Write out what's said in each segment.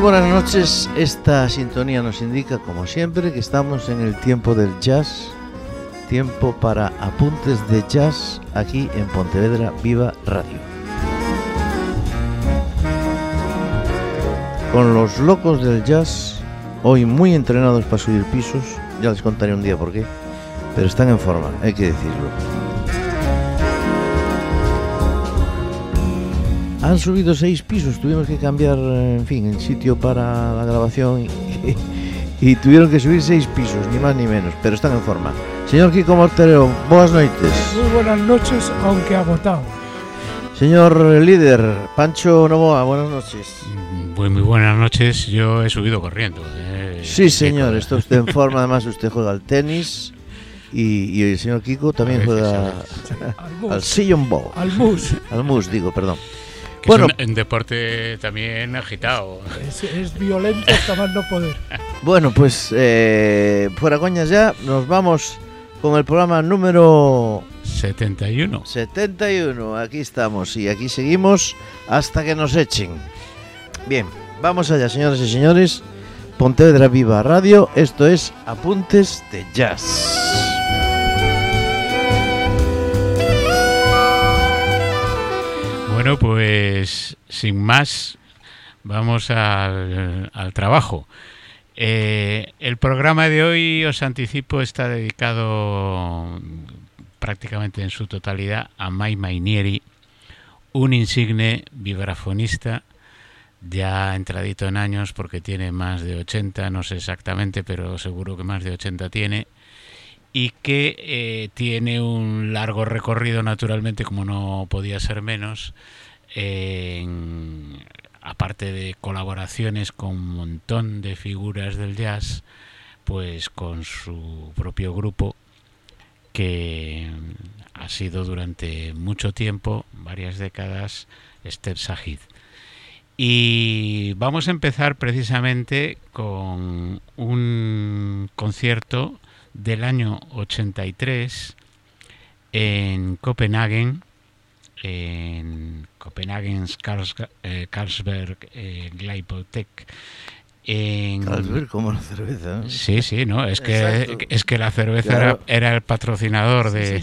Buenas noches, esta sintonía nos indica, como siempre, que estamos en el tiempo del jazz, tiempo para apuntes de jazz aquí en Pontevedra Viva Radio. Con los locos del jazz, hoy muy entrenados para subir pisos, ya les contaré un día por qué, pero están en forma, hay que decirlo. Han subido seis pisos, tuvimos que cambiar, en fin, el sitio para la grabación y, y tuvieron que subir seis pisos, ni más ni menos, pero están en forma. Señor Kiko Mortereo, buenas noches. Muy buenas noches, aunque agotado. Señor líder, Pancho Novoa, buenas noches. Muy, muy buenas noches, yo he subido corriendo. eh, Sí, señor, está usted en forma, además usted juega al tenis y, y el señor Kiko también juega. Al al sillon ball, Al mus. al mus, digo, perdón. Que Bueno. es un, un deporte también agitado. Es, es violento hasta más no poder. Bueno, pues eh, fuera coñas ya, nos vamos con el programa número 71. 71. Aquí estamos y aquí seguimos hasta que nos echen. Bien, vamos allá, señoras y señores. Pontevedra Viva Radio, esto es Apuntes de Jazz. Bueno, pues sin más, vamos al, trabajo. Eh, el programa de hoy, os anticipo, está dedicado prácticamente en su totalidad a Mai Mainieri, un insigne vibrafonista ya entradito en años porque tiene más de 80, no sé exactamente, pero seguro que más de 80 tiene, y que eh, tiene un largo recorrido naturalmente, como no podía ser menos, aparte de colaboraciones con un montón de figuras del jazz, pues con su propio grupo que ha sido durante mucho tiempo, varias décadas, Step Sahid. Y vamos a empezar precisamente con un concierto del año 83 en Copenhague, en Copenhagen's Carls- eh, Carlsberg eh. En, Carlsberg como la cerveza. ¿no? Sí, sí, no, es que, Exacto. es que la cerveza Claro. era, era el patrocinador Sí, de, del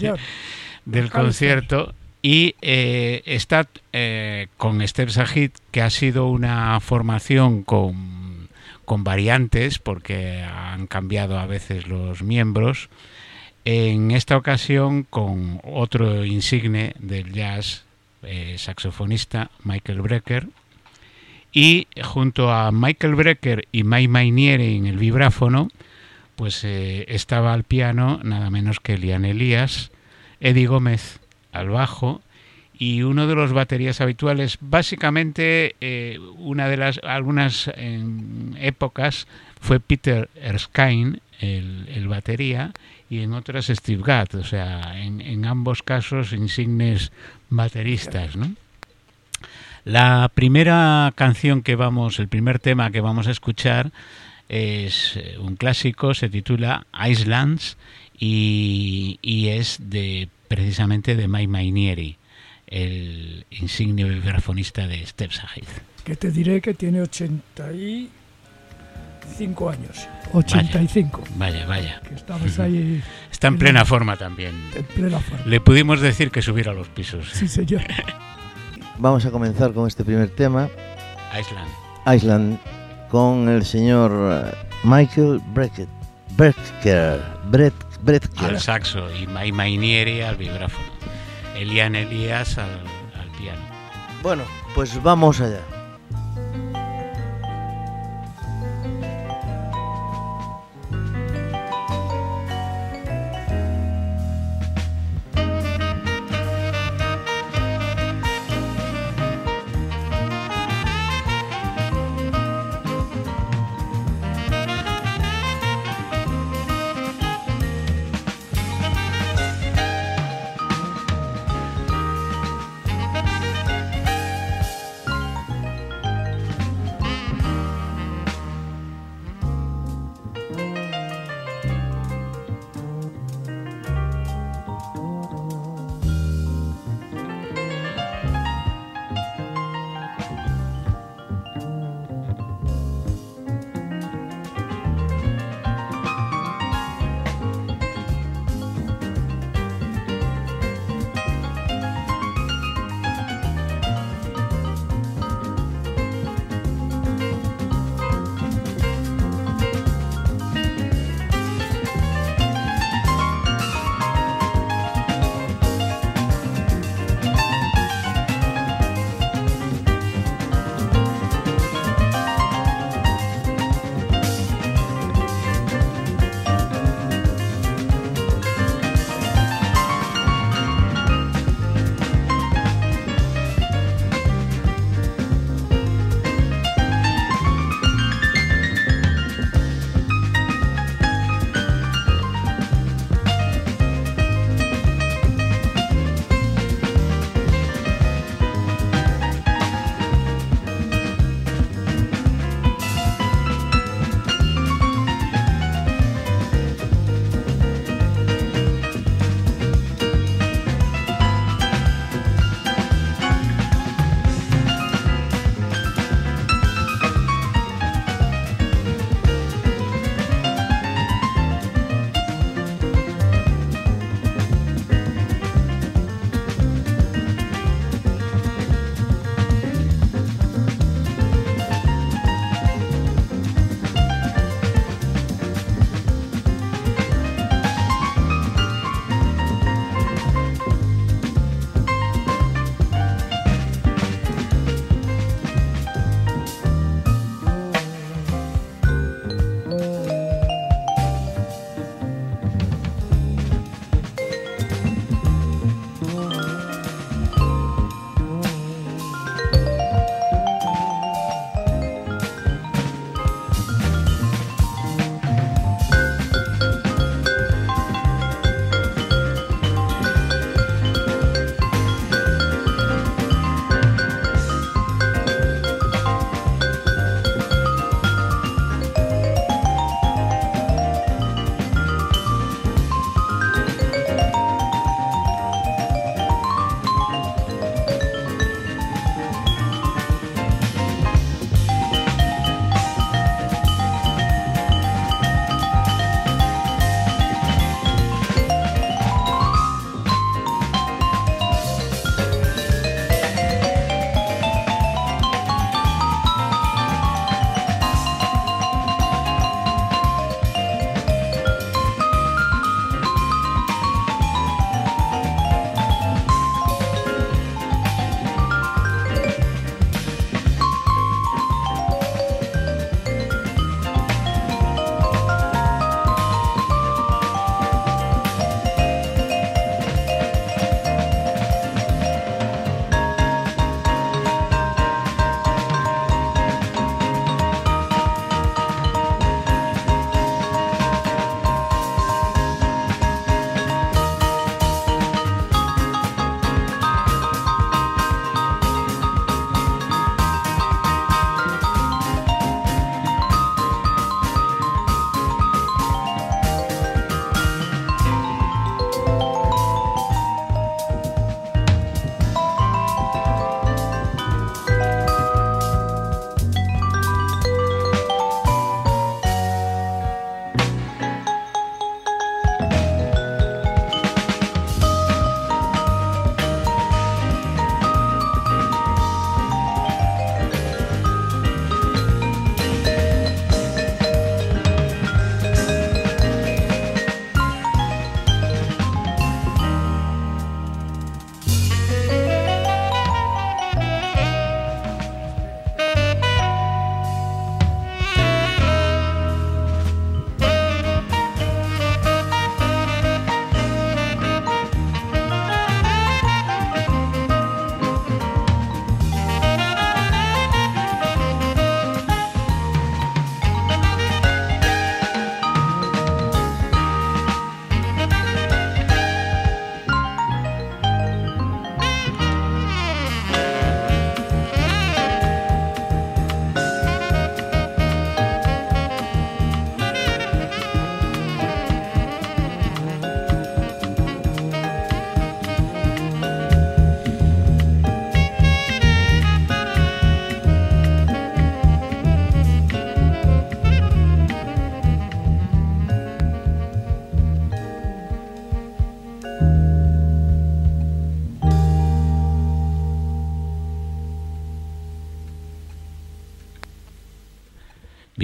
Carlsberg. concierto y eh, está eh, con Step Sahid, que ha sido una formación con, con variantes, porque han cambiado a veces los miembros. En esta ocasión con otro insigne del jazz, eh, saxofonista Michael Brecker, y junto a Michael Brecker y Mai Mainieri en el vibráfono, pues eh, estaba al piano nada menos que Elian Elías, Eddie Gómez al bajo y uno de los baterías habituales, básicamente eh, una de las algunas épocas fue Peter Erskine, el batería, y en otras Steve Gadd, o sea, en, ambos casos insignes bateristas, ¿no? La primera canción que vamos, el primer tema que vamos a escuchar es eh, un clásico, se titula Islands y, y es de precisamente de Mai Mainieri, el insigne vibrafonista de Step Sahid. Que te diré que tiene 85 años. 85. Vaya, vaya. Que estamos ahí Está en plena forma también. en plena forma. Le pudimos decir que subiera los pisos. Sí, señor. Vamos a comenzar con este primer tema, Island. Island, con el señor eh, Michael Brecker. Brecker. Brecker. al saxo y Mai Mainieri al vibráfono. Elian Elías al, al piano. Bueno, pues vamos allá.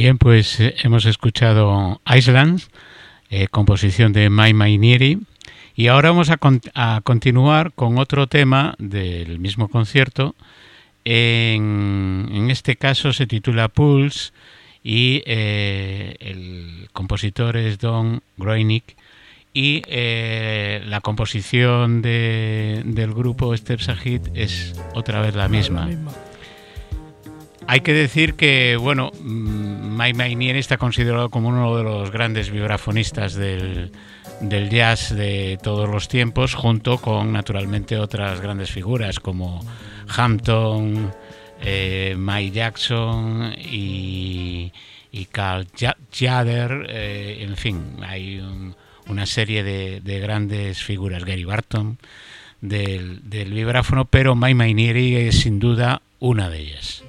Bien, pues eh, hemos escuchado Islands, eh, composición de Mai Mainieri, y ahora vamos a, con- a continuar con otro tema del mismo concierto. En, en este caso se titula Pulse y eh, el compositor es Don Groening y eh, la composición de- del grupo Steps Ahead es otra vez la misma. Hay que decir que, bueno, mm, Mike Mainieri está considerado como uno de los grandes vibrafonistas del, del jazz de todos los tiempos, junto con, naturalmente, otras grandes figuras como Hampton, eh, Jackson y, Carl Ja- Jader, eh, en fin, hay un- una serie de, de grandes figuras, Gary Barton, del, del vibráfono, pero Mike Mainieri es sin duda una de ellas.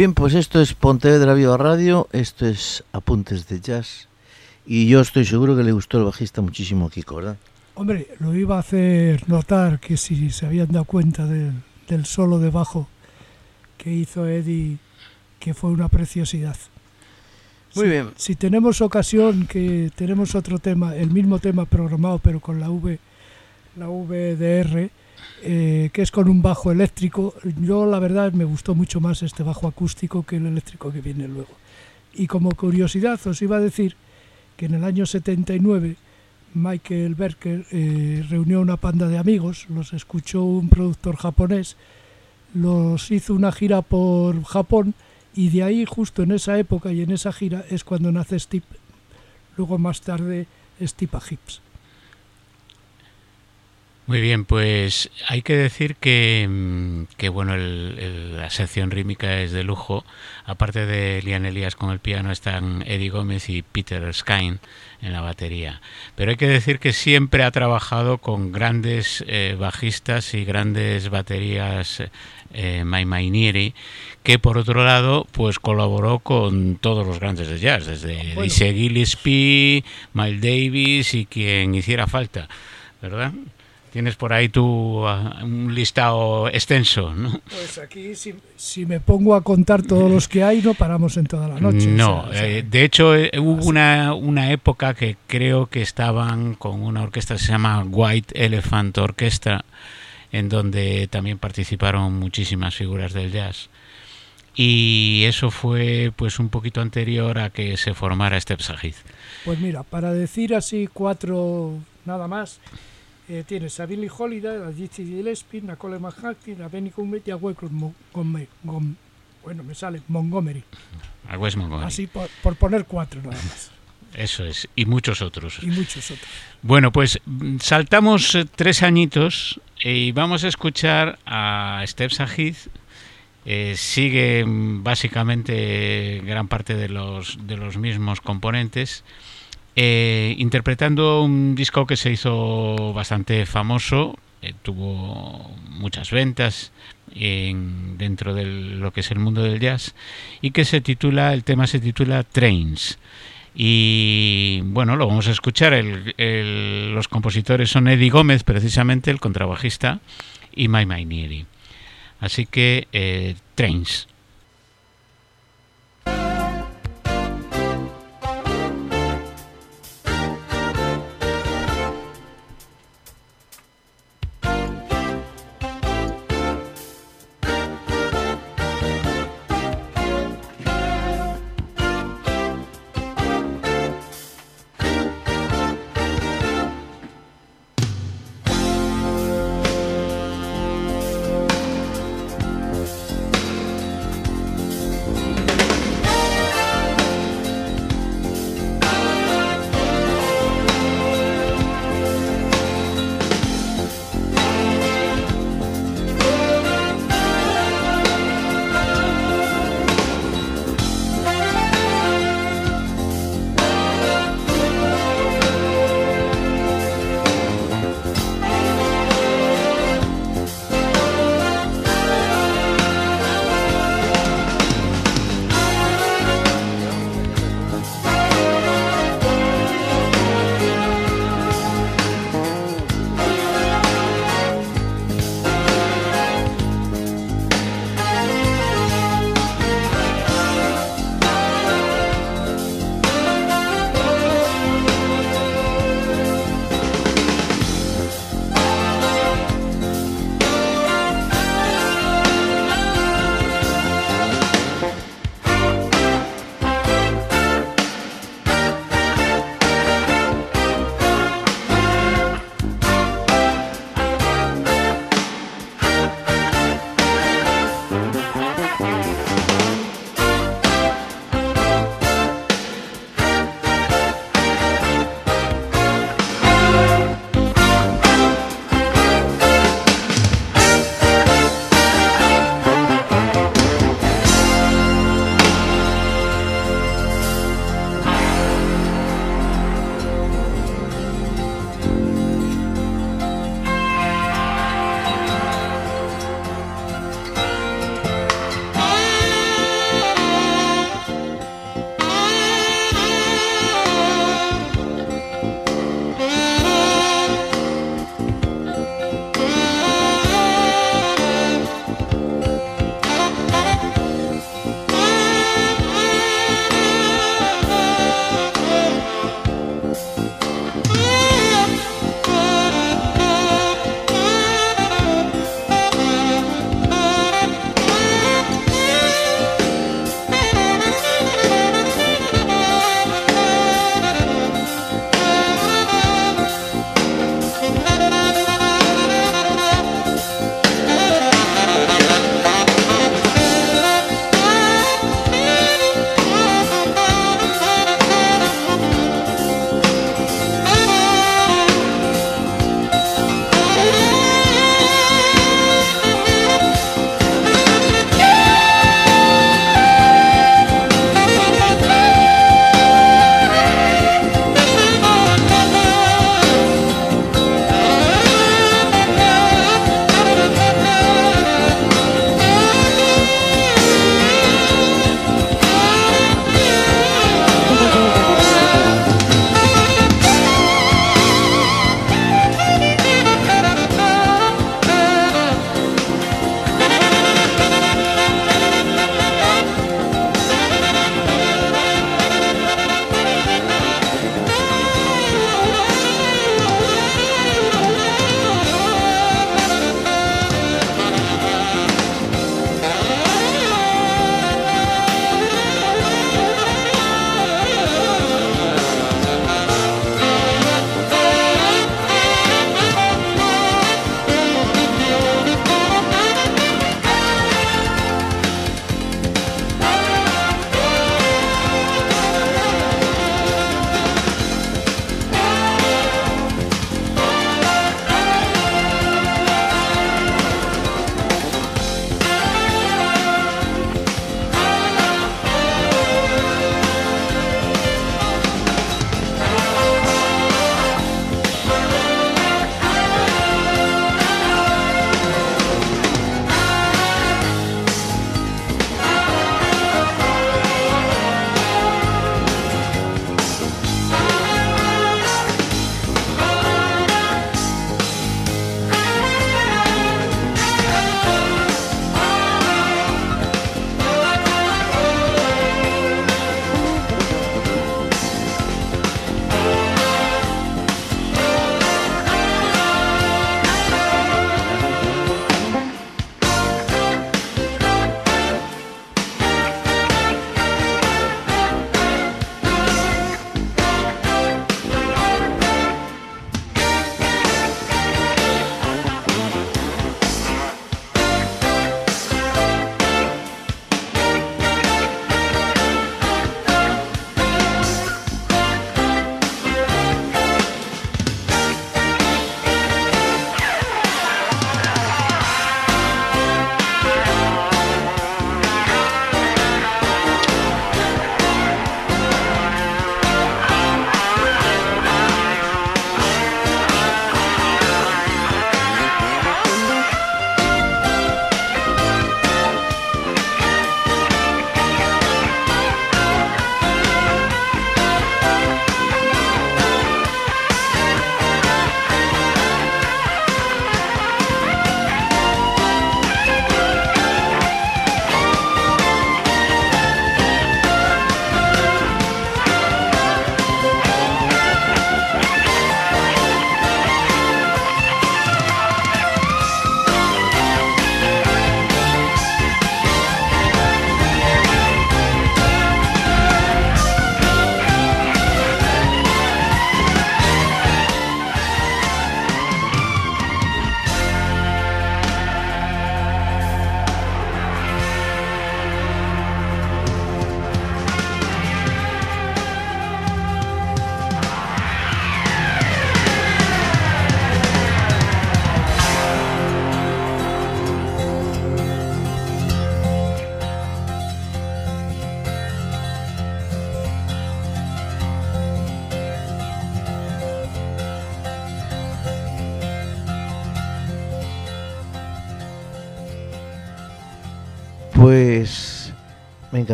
Bien, pues esto es Pontevedra Viva Radio, esto es Apuntes de Jazz y yo estoy seguro que le gustó el bajista muchísimo a Kiko, ¿verdad? Hombre, lo iba a hacer notar que si se habían dado cuenta del, del solo de bajo que hizo Eddie, que fue una preciosidad. Muy Si- bien. Si tenemos ocasión, que tenemos otro tema, el mismo tema programado, pero con la V, la VDR, eh, que es con un bajo eléctrico. Yo, la verdad, me gustó mucho más este bajo acústico que el eléctrico que viene luego. Y como curiosidad, os iba a decir que en el año 79 Michael Berker eh, reunió una panda de amigos, los escuchó un productor japonés, los hizo una gira por Japón y de ahí, justo en esa época y en esa gira, es cuando nace Steve. Luego más tarde Steve Hips. Muy bien, pues hay que decir que, mm, que bueno, el- el- la sección rítmica es de lujo. Aparte de Lian Elías con el piano, están Eddie Gómez y Peter Skine en la batería. Pero hay que decir que siempre ha trabajado con grandes eh, bajistas y grandes baterías, eh, Mai Mainieri, que por otro lado, pues colaboró con todos los grandes de jazz, desde Bueno. Gillespie, Miles Davis y quien hiciera falta, ¿verdad? Tienes por ahí tu ah, un listado extenso, ¿no? Pues aquí, si, si me pongo a contar todos los que hay, no paramos en toda la noche. No, sea, o sea, eh, de hecho eh, hubo una, una época que creo que estaban con una orquesta que se llama White Elephant Orchestra, en donde también participaron muchísimas figuras del jazz. Y eso fue pues un poquito anterior a que se formara Step Sajid. Pues mira, para decir así cuatro nada más, eh, tienes a Billie Holiday, a Dizzy Gillespie, a Cole McHattie, a Benny Cummett y a Wycliffe Montgomery. bueno, me sale Montgomery. A Wes Montgomery. Así por, por poner cuatro nada más. Eso es. Y muchos otros. Y muchos otros. Bueno, pues mm, saltamos eh, tres añitos y vamos a escuchar a Steph Sajid. Eh, sigue mm, básicamente gran parte de los, de los mismos componentes, eh, interpretando un disco que se hizo bastante famoso, eh, tuvo muchas ventas en- dentro de lo que es el mundo del jazz y que se titula, el tema se titula Trains. Y bueno, lo vamos a escuchar. Los compositores son Eddie Gómez, precisamente, el contrabajista, y Mai Mainieri. Así que, eh. Trains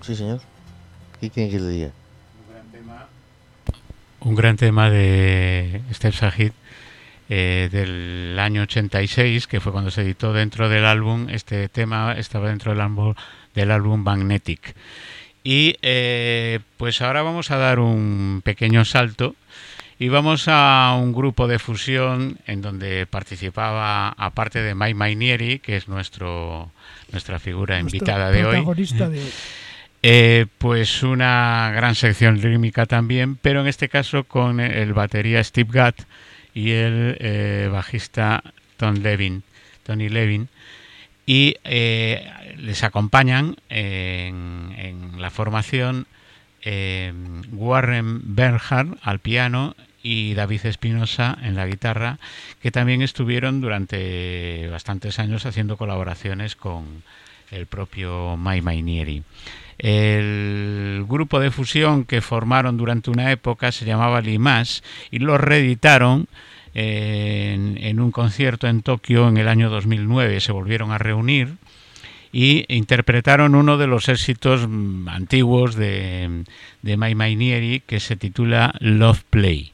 sí señor. ¿Qué quieren que le diga? Un gran tema de Steph Sahid eh, del año 86, que fue cuando se editó dentro del álbum. Este tema estaba dentro del álbum, del álbum Magnetic. Y eh, pues ahora vamos a dar un pequeño salto y vamos a un grupo de fusión en donde participaba, aparte de Mike Mainieri, que es nuestro, nuestra figura Nuestro invitada de hoy, protagonista de hoy. eh, pues una gran sección rítmica también, pero en este caso con el batería Steve Gadd y el eh, bajista Tom Levin, Tony Levin, y eh, les acompañan en, en la formación eh, Warren Bernhardt al piano y David Espinosa en la guitarra, que también estuvieron durante bastantes años haciendo colaboraciones con el propio Mai Mainieri. El grupo de fusión que formaron durante una época se llamaba Limas y lo reeditaron en, en un concierto en Tokio en el año 2009. Se volvieron a reunir y interpretaron uno de los éxitos mm, antiguos de, de Mai Mainieri que se titula Love Play.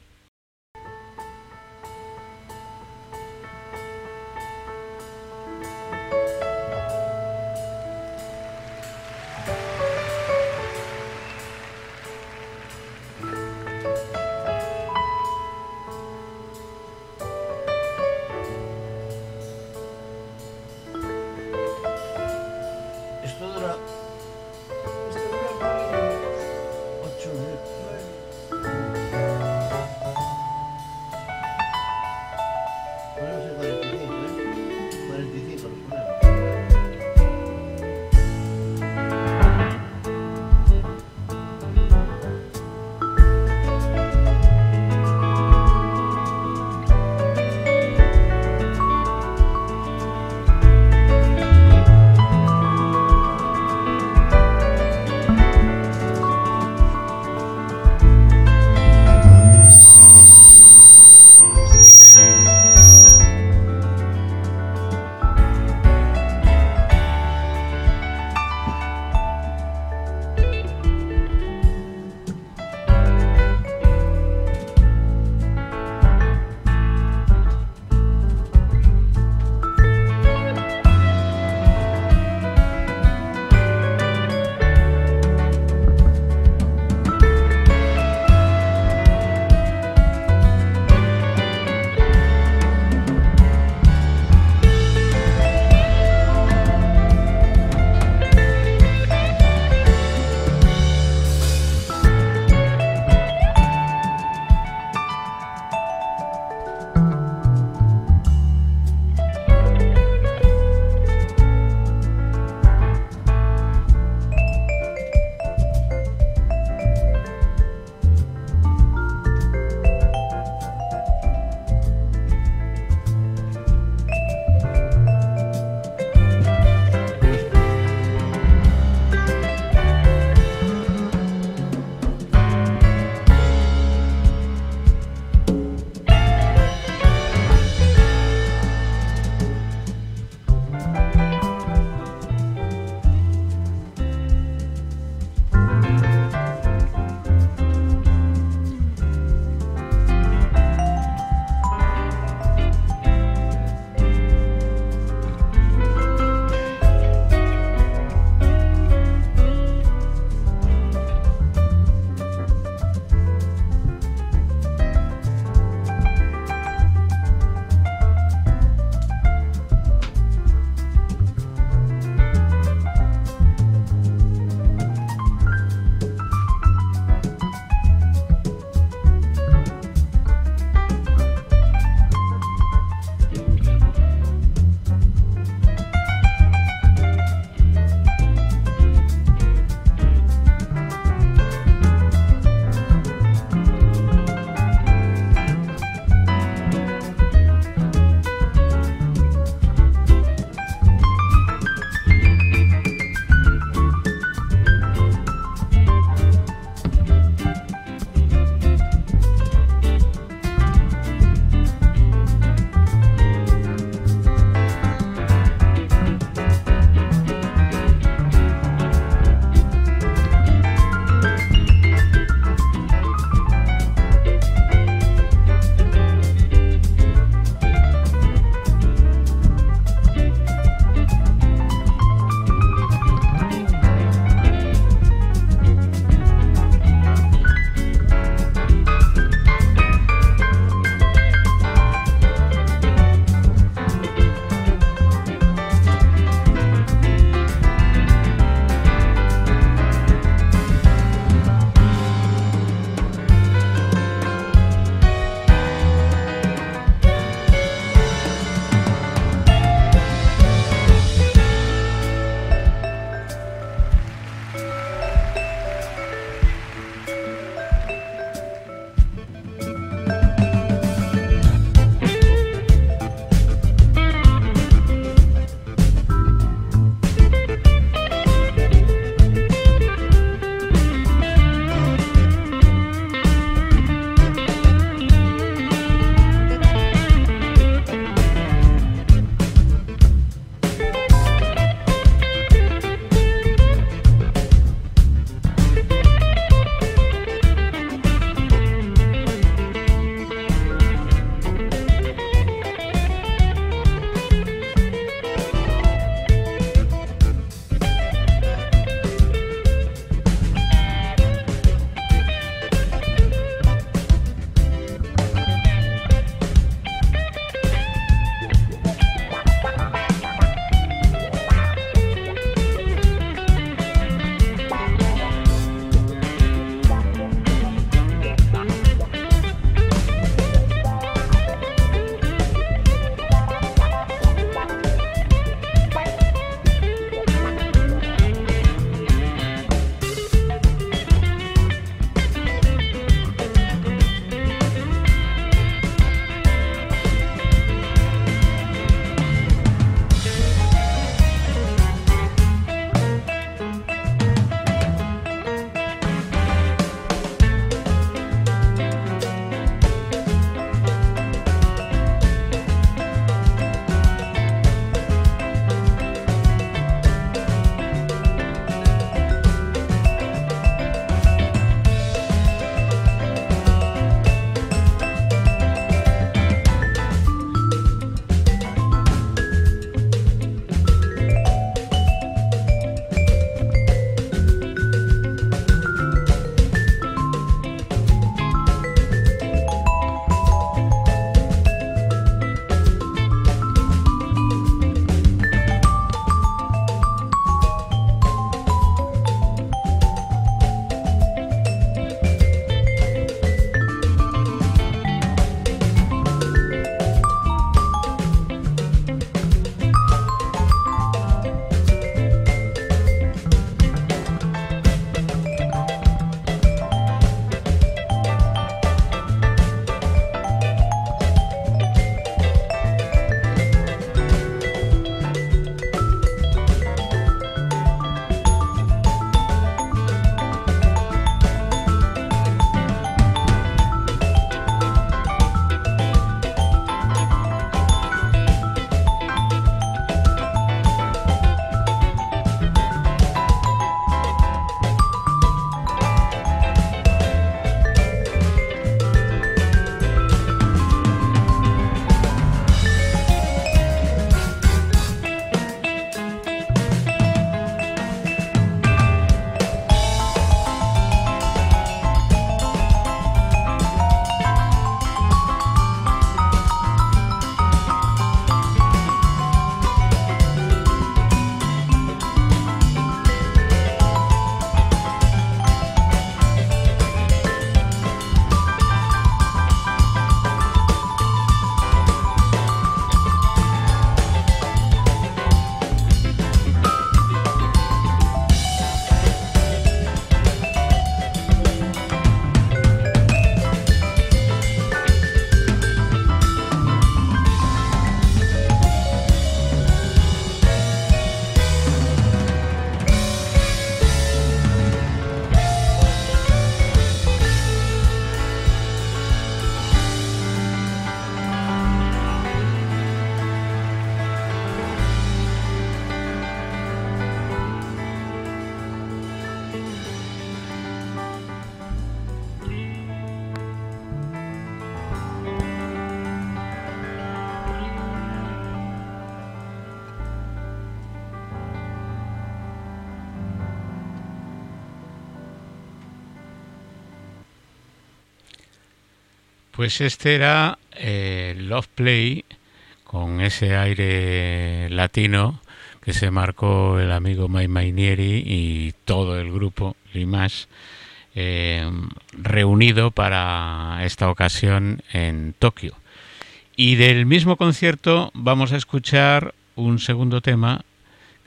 Pues este era eh, Love Play con ese aire latino que se marcó el amigo Mai Mainieri y todo el grupo Limash eh, reunido para esta ocasión en Tokio. Y del mismo concierto vamos a escuchar un segundo tema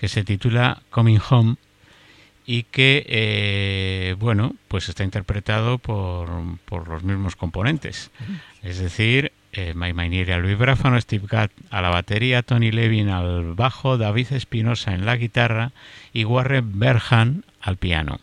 que se titula Coming Home y que, eh, bueno, pues está interpretado por, por, los mismos componentes. Es decir, eh, Mike Mainieri al vibráfono, Steve Gadd a la batería, Tony Levin al bajo, David Espinosa en la guitarra y Warren Berhan al piano.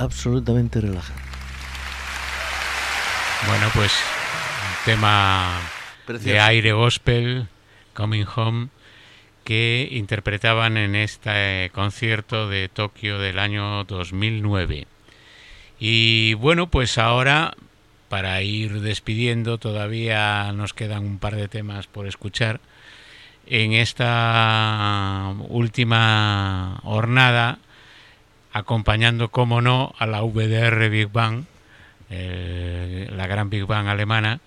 Absolutamente relajante. Bueno, pues un tema Precioso. de aire gospel, Coming Home, que interpretaban en este concierto de Tokio del año 2009. Y bueno, pues ahora, para ir despidiendo, todavía nos quedan un par de temas por escuchar. En esta última jornada, acompañando, como no, a la VDR Big Bang, eh, la gran Big Bang alemana,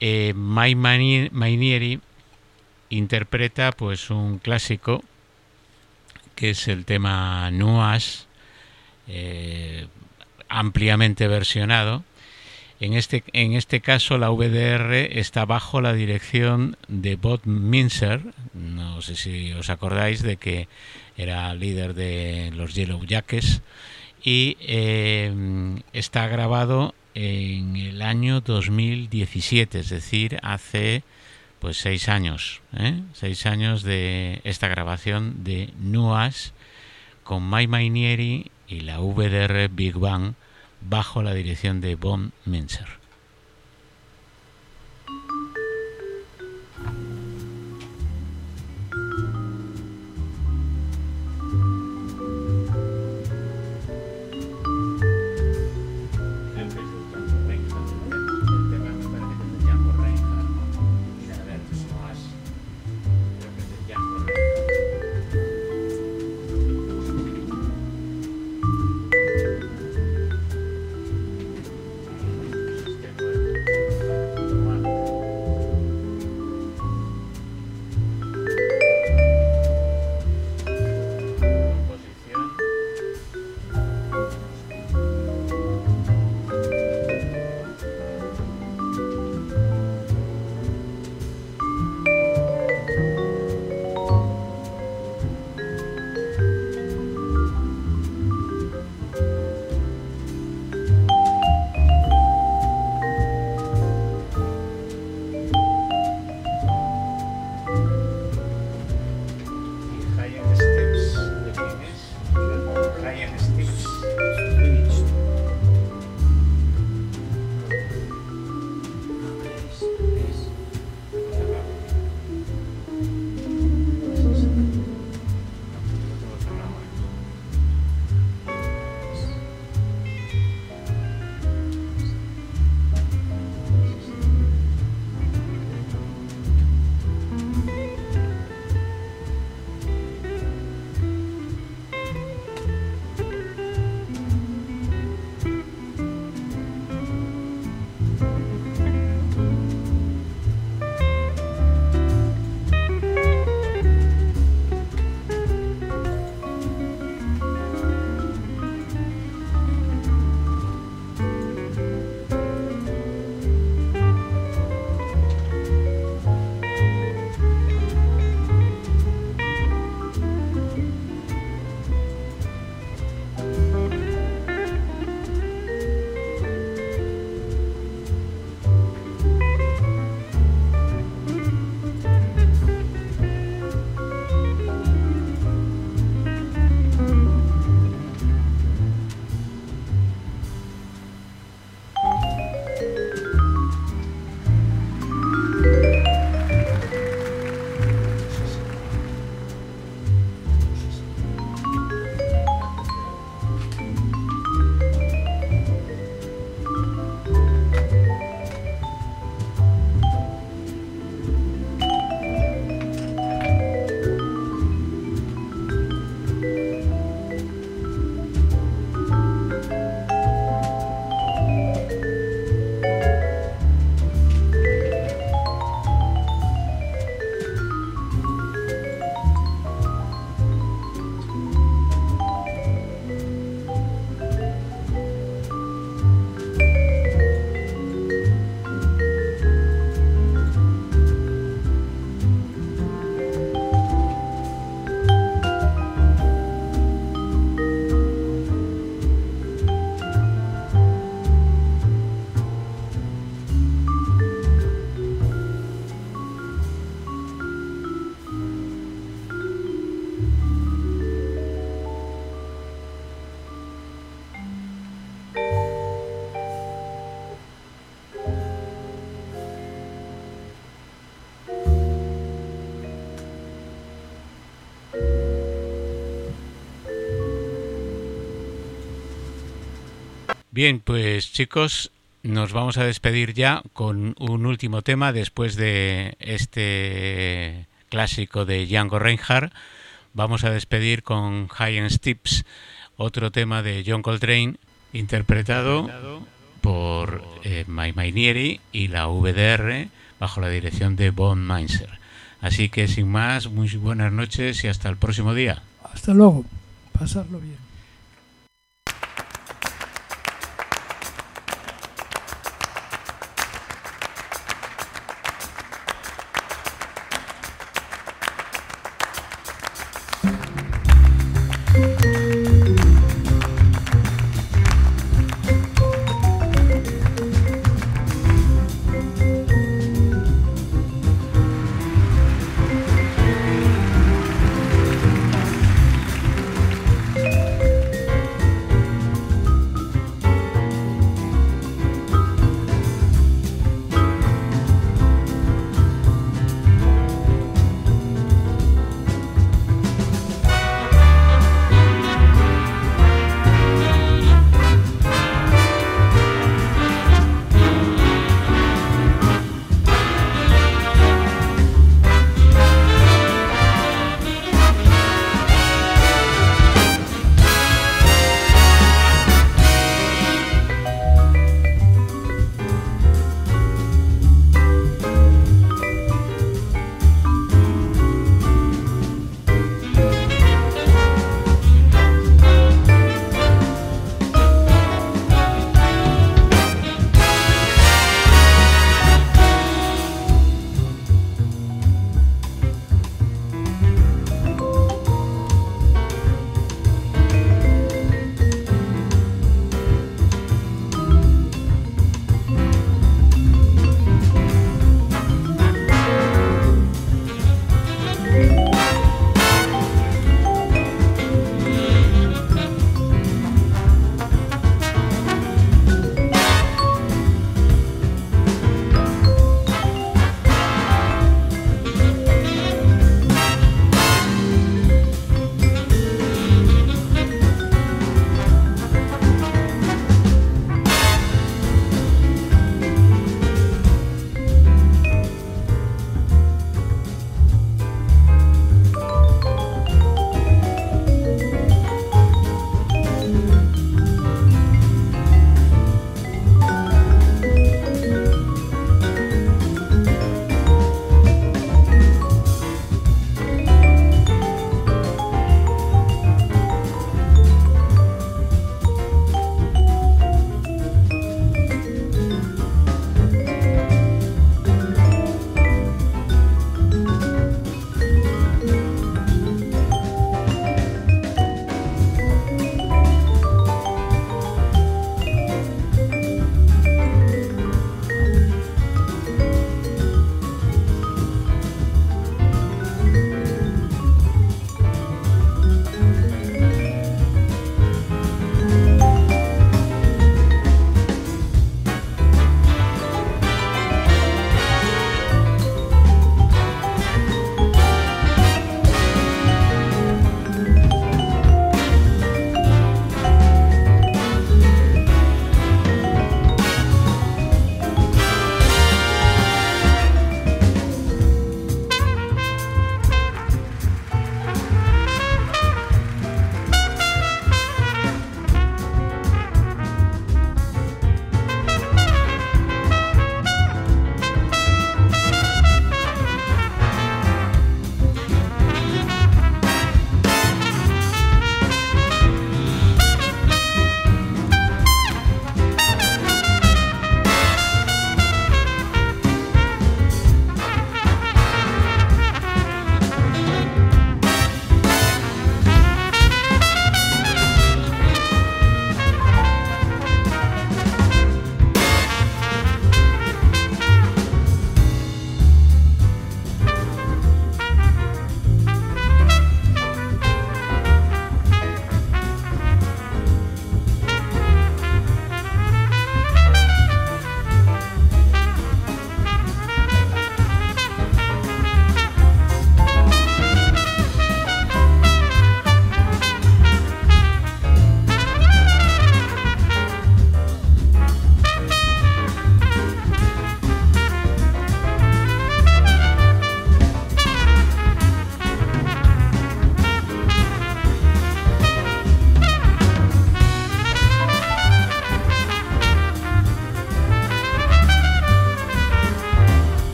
eh, Mainieri interpreta pues un clásico que es el tema Nuas, eh, ampliamente versionado. En este, en este caso la VDR está bajo la dirección de Bob Minzer, no sé si os acordáis de que era líder de los Yellow Jackets, y eh, está grabado en el año 2017, es decir, hace pues seis años, ¿eh? seis años de esta grabación de Nuas con Mai Mainieri y la VDR Big Bang bajo la dirección de Von Minzer. Bien, pues chicos, nos vamos a despedir ya con un último tema después de este clásico de Django Reinhardt. Vamos a despedir con High and Steps, otro tema de John Coltrane, interpretado por eh, Mainieri y la VDR bajo la dirección de Von Meinzer. Así que sin más, muy buenas noches y hasta el próximo día. Hasta luego. Pasarlo bien.